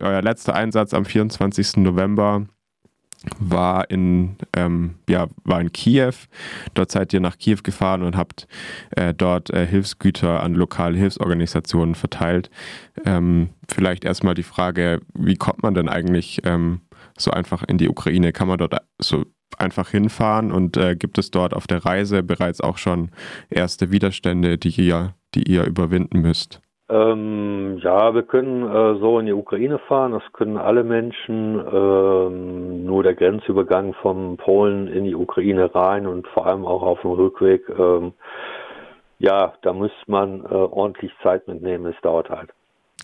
euer letzter Einsatz am 24. November war in, ähm, ja, war in Kiew. Dort seid ihr nach Kiew gefahren und habt äh, dort äh, Hilfsgüter an lokale Hilfsorganisationen verteilt. Ähm, vielleicht erstmal die Frage, wie kommt man denn eigentlich ähm, so einfach in die Ukraine? Kann man dort so einfach hinfahren und äh, gibt es dort auf der Reise bereits auch schon erste Widerstände, die ihr, die ihr überwinden müsst? Ähm, ja, wir können äh, so in die Ukraine fahren, das können alle Menschen. Ähm, nur der Grenzübergang von Polen in die Ukraine rein und vor allem auch auf dem Rückweg, ähm, ja, da muss man äh, ordentlich Zeit mitnehmen, es dauert halt.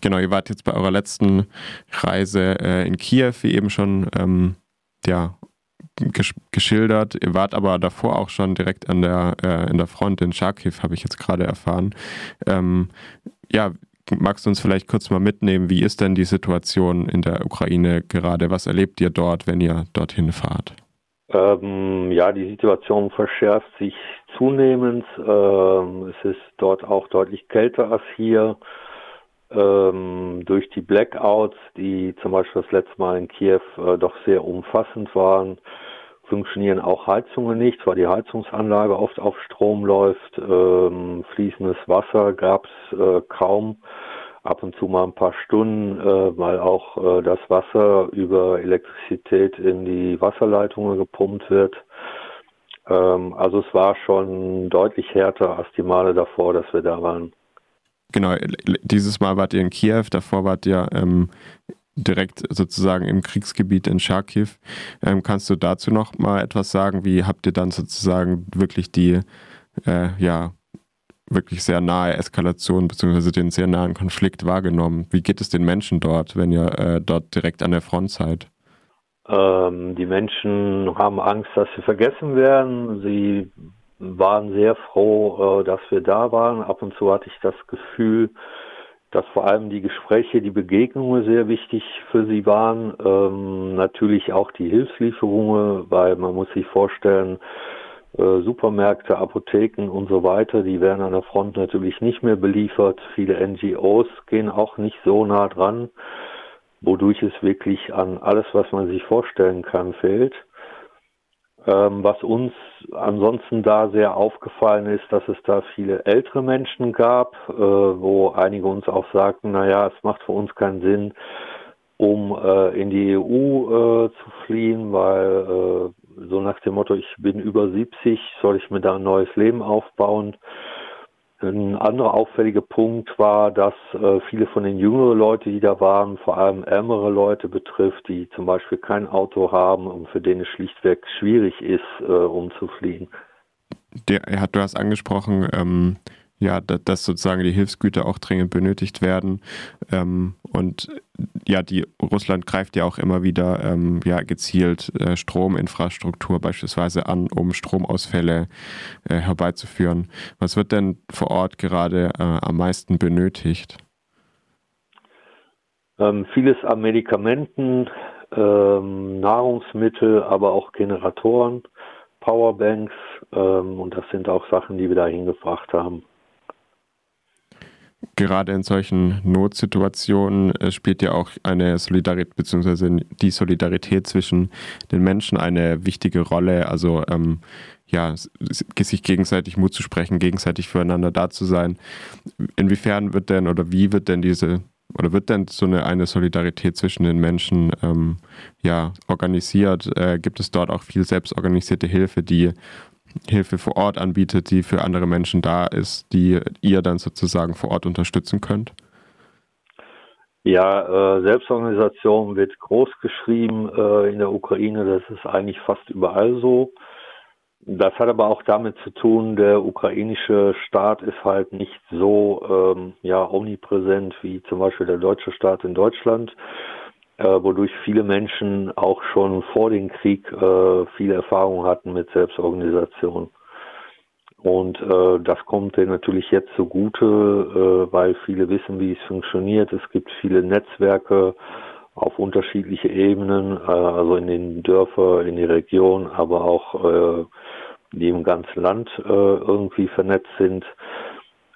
Genau, ihr wart jetzt bei eurer letzten Reise äh, in Kiew, wie eben schon ähm, ja, gesch geschildert. Ihr wart aber davor auch schon direkt an der, äh, in der Front in Charkiw, habe ich jetzt gerade erfahren. Ja, magst du uns vielleicht kurz mal mitnehmen, wie ist denn die Situation in der Ukraine gerade? Was erlebt ihr dort, wenn ihr dorthin fahrt? Ähm, ja, die Situation verschärft sich zunehmend. Ähm, es ist dort auch deutlich kälter als hier. Ähm, durch die Blackouts, die zum Beispiel das letzte Mal in Kiew äh, doch sehr umfassend waren, funktionieren auch Heizungen nicht, weil die Heizungsanlage oft auf Strom läuft. Ähm, fließendes Wasser gab es äh, kaum. Ab und zu mal ein paar Stunden, äh, weil auch äh, das Wasser über Elektrizität in die Wasserleitungen gepumpt wird. Ähm, also es war schon deutlich härter als die Male davor, dass wir da waren. Genau, dieses Mal wart ihr in Kiew, davor wart ihr ähm, direkt sozusagen im Kriegsgebiet in Charkiw. Ähm, kannst du dazu noch mal etwas sagen? Wie habt ihr dann sozusagen wirklich die, äh, ja, wirklich sehr nahe Eskalation bzw. den sehr nahen Konflikt wahrgenommen? Wie geht es den Menschen dort, wenn ihr äh, dort direkt an der Front seid? Ähm, die Menschen haben Angst, dass sie vergessen werden. Sie waren sehr froh, äh, dass wir da waren. Ab und zu hatte ich das Gefühl, dass vor allem die Gespräche, die Begegnungen sehr wichtig für sie waren. Ähm, natürlich auch die Hilfslieferungen, weil man muss sich vorstellen, äh, Supermärkte, Apotheken und so weiter, die werden an der Front natürlich nicht mehr beliefert. Viele NGOs gehen auch nicht so nah dran, wodurch es wirklich an alles, was man sich vorstellen kann, fehlt. Ähm, was uns ansonsten da sehr aufgefallen ist, dass es da viele ältere Menschen gab, äh, wo einige uns auch sagten, naja, es macht für uns keinen Sinn, um äh, in die EU äh, zu fliehen, weil äh, so nach dem Motto, ich bin über 70, soll ich mir da ein neues Leben aufbauen. Ein anderer auffälliger Punkt war, dass äh, viele von den jüngeren Leuten, die da waren, vor allem ärmere Leute betrifft, die zum Beispiel kein Auto haben und für denen es schlichtweg schwierig ist, äh, umzufliegen. Der, du hast angesprochen, ähm, ja, dass sozusagen die Hilfsgüter auch dringend benötigt werden. Ähm, und ja, die Russland greift ja auch immer wieder ähm, ja, gezielt äh, Strominfrastruktur beispielsweise an, um Stromausfälle äh, herbeizuführen. Was wird denn vor Ort gerade äh, am meisten benötigt? Ähm, vieles an Medikamenten, ähm, Nahrungsmittel, aber auch Generatoren, Powerbanks ähm, und das sind auch Sachen, die wir da hingebracht haben gerade in solchen Notsituationen äh, spielt ja auch eine Solidarität bzw. die Solidarität zwischen den Menschen eine wichtige Rolle. Also ähm, ja, sich gegenseitig Mut zu sprechen, gegenseitig füreinander da zu sein. Inwiefern wird denn oder wie wird denn diese oder wird denn so eine, eine Solidarität zwischen den Menschen ähm, ja, organisiert? Äh, gibt es dort auch viel selbstorganisierte Hilfe, die Hilfe vor Ort anbietet, die für andere Menschen da ist, die ihr dann sozusagen vor Ort unterstützen könnt? Ja, äh, Selbstorganisation wird groß geschrieben äh, in der Ukraine. Das ist eigentlich fast überall so. Das hat aber auch damit zu tun, der ukrainische Staat ist halt nicht so ähm, ja, omnipräsent wie zum Beispiel der deutsche Staat in Deutschland wodurch viele Menschen auch schon vor dem Krieg äh, viel Erfahrung hatten mit Selbstorganisation. Und äh, das kommt denen natürlich jetzt zugute, äh, weil viele wissen, wie es funktioniert. Es gibt viele Netzwerke auf unterschiedliche Ebenen, äh, also in den Dörfern, in die Region, aber auch äh, die im ganzen Land äh, irgendwie vernetzt sind.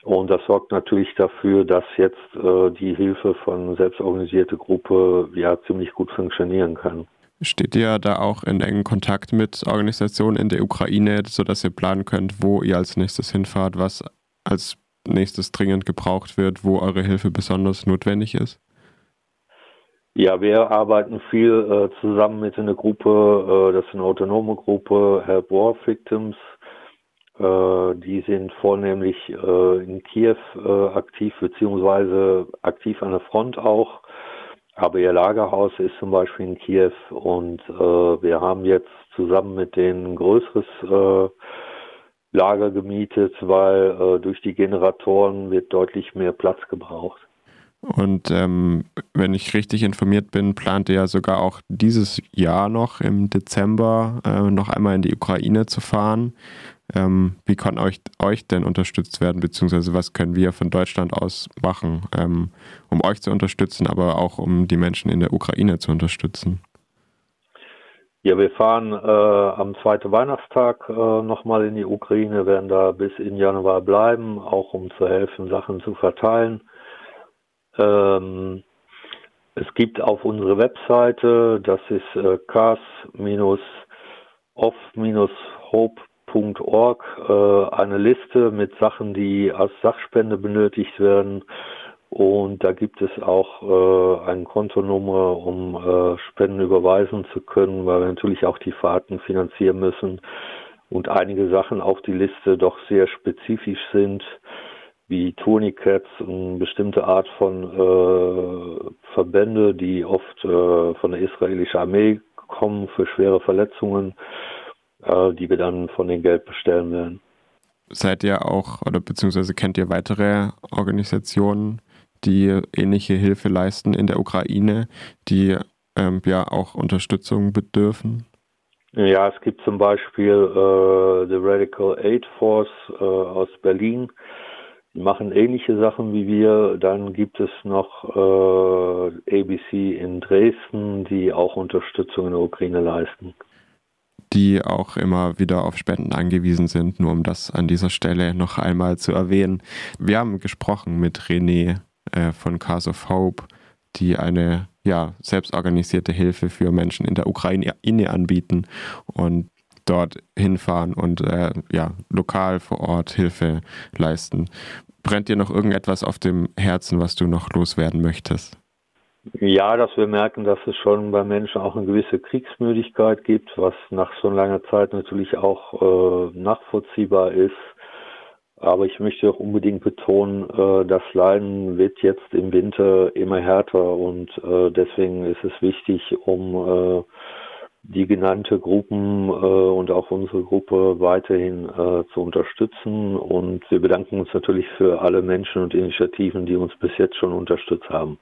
Und das sorgt natürlich dafür, dass jetzt äh, die Hilfe von selbstorganisierte Gruppe ja ziemlich gut funktionieren kann. Steht ihr da auch in engen Kontakt mit Organisationen in der Ukraine, sodass ihr planen könnt, wo ihr als nächstes hinfahrt, was als nächstes dringend gebraucht wird, wo eure Hilfe besonders notwendig ist? Ja, wir arbeiten viel äh, zusammen mit einer Gruppe, äh, das ist eine autonome Gruppe, Help War Victims. Äh, die sind vornehmlich äh, in Kiew äh, aktiv, beziehungsweise aktiv an der Front auch. Aber ihr Lagerhaus ist zum Beispiel in Kiew und äh, wir haben jetzt zusammen mit denen ein größeres Lager gemietet, weil durch die Generatoren wird deutlich mehr Platz gebraucht. Und ähm, wenn ich richtig informiert bin, plant ihr ja sogar auch dieses Jahr noch im Dezember äh, noch einmal in die Ukraine zu fahren. Ähm, wie kann euch, euch denn unterstützt werden, beziehungsweise was können wir von Deutschland aus machen, ähm, um euch zu unterstützen, aber auch um die Menschen in der Ukraine zu unterstützen? Ja, wir fahren äh, am zweiten Weihnachtstag äh, nochmal in die Ukraine, werden da bis in Januar bleiben, auch um zu helfen, Sachen zu verteilen. Ähm, es gibt auf unserer Webseite, das ist äh, cas-off-hope.org, äh, eine Liste mit Sachen, die als Sachspende benötigt werden. Und da gibt es auch äh, eine Kontonummer, um äh, Spenden überweisen zu können, weil wir natürlich auch die Fahrten finanzieren müssen und einige Sachen auf die Liste doch sehr spezifisch sind wie Tourniquets, eine bestimmte Art von äh, Verbände, die oft äh, von der israelischen Armee kommen für schwere Verletzungen, äh, die wir dann von den Geld bestellen werden. Seid ihr auch oder beziehungsweise kennt ihr weitere Organisationen, die ähnliche Hilfe leisten in der Ukraine, die ähm, ja auch Unterstützung bedürfen? Ja, es gibt zum Beispiel äh, The Radical Aid Force äh, aus Berlin, die machen ähnliche Sachen wie wir. Dann gibt es noch äh, ABC in Dresden, die auch Unterstützung in der Ukraine leisten. Die auch immer wieder auf Spenden angewiesen sind, nur um das an dieser Stelle noch einmal zu erwähnen. Wir haben gesprochen mit René äh, von Cars of Hope, die eine ja, selbstorganisierte Hilfe für Menschen in der Ukraine anbieten. Und dort hinfahren und äh, ja, lokal vor Ort Hilfe leisten. Brennt dir noch irgendetwas auf dem Herzen, was du noch loswerden möchtest? Ja, dass wir merken, dass es schon bei Menschen auch eine gewisse Kriegsmüdigkeit gibt, was nach so langer Zeit natürlich auch äh, nachvollziehbar ist. Aber ich möchte auch unbedingt betonen, äh, das Leiden wird jetzt im Winter immer härter und äh, deswegen ist es wichtig, um äh, die genannte Gruppen äh, und auch unsere Gruppe weiterhin äh, zu unterstützen. Und wir bedanken uns natürlich für alle Menschen und Initiativen, die uns bis jetzt schon unterstützt haben.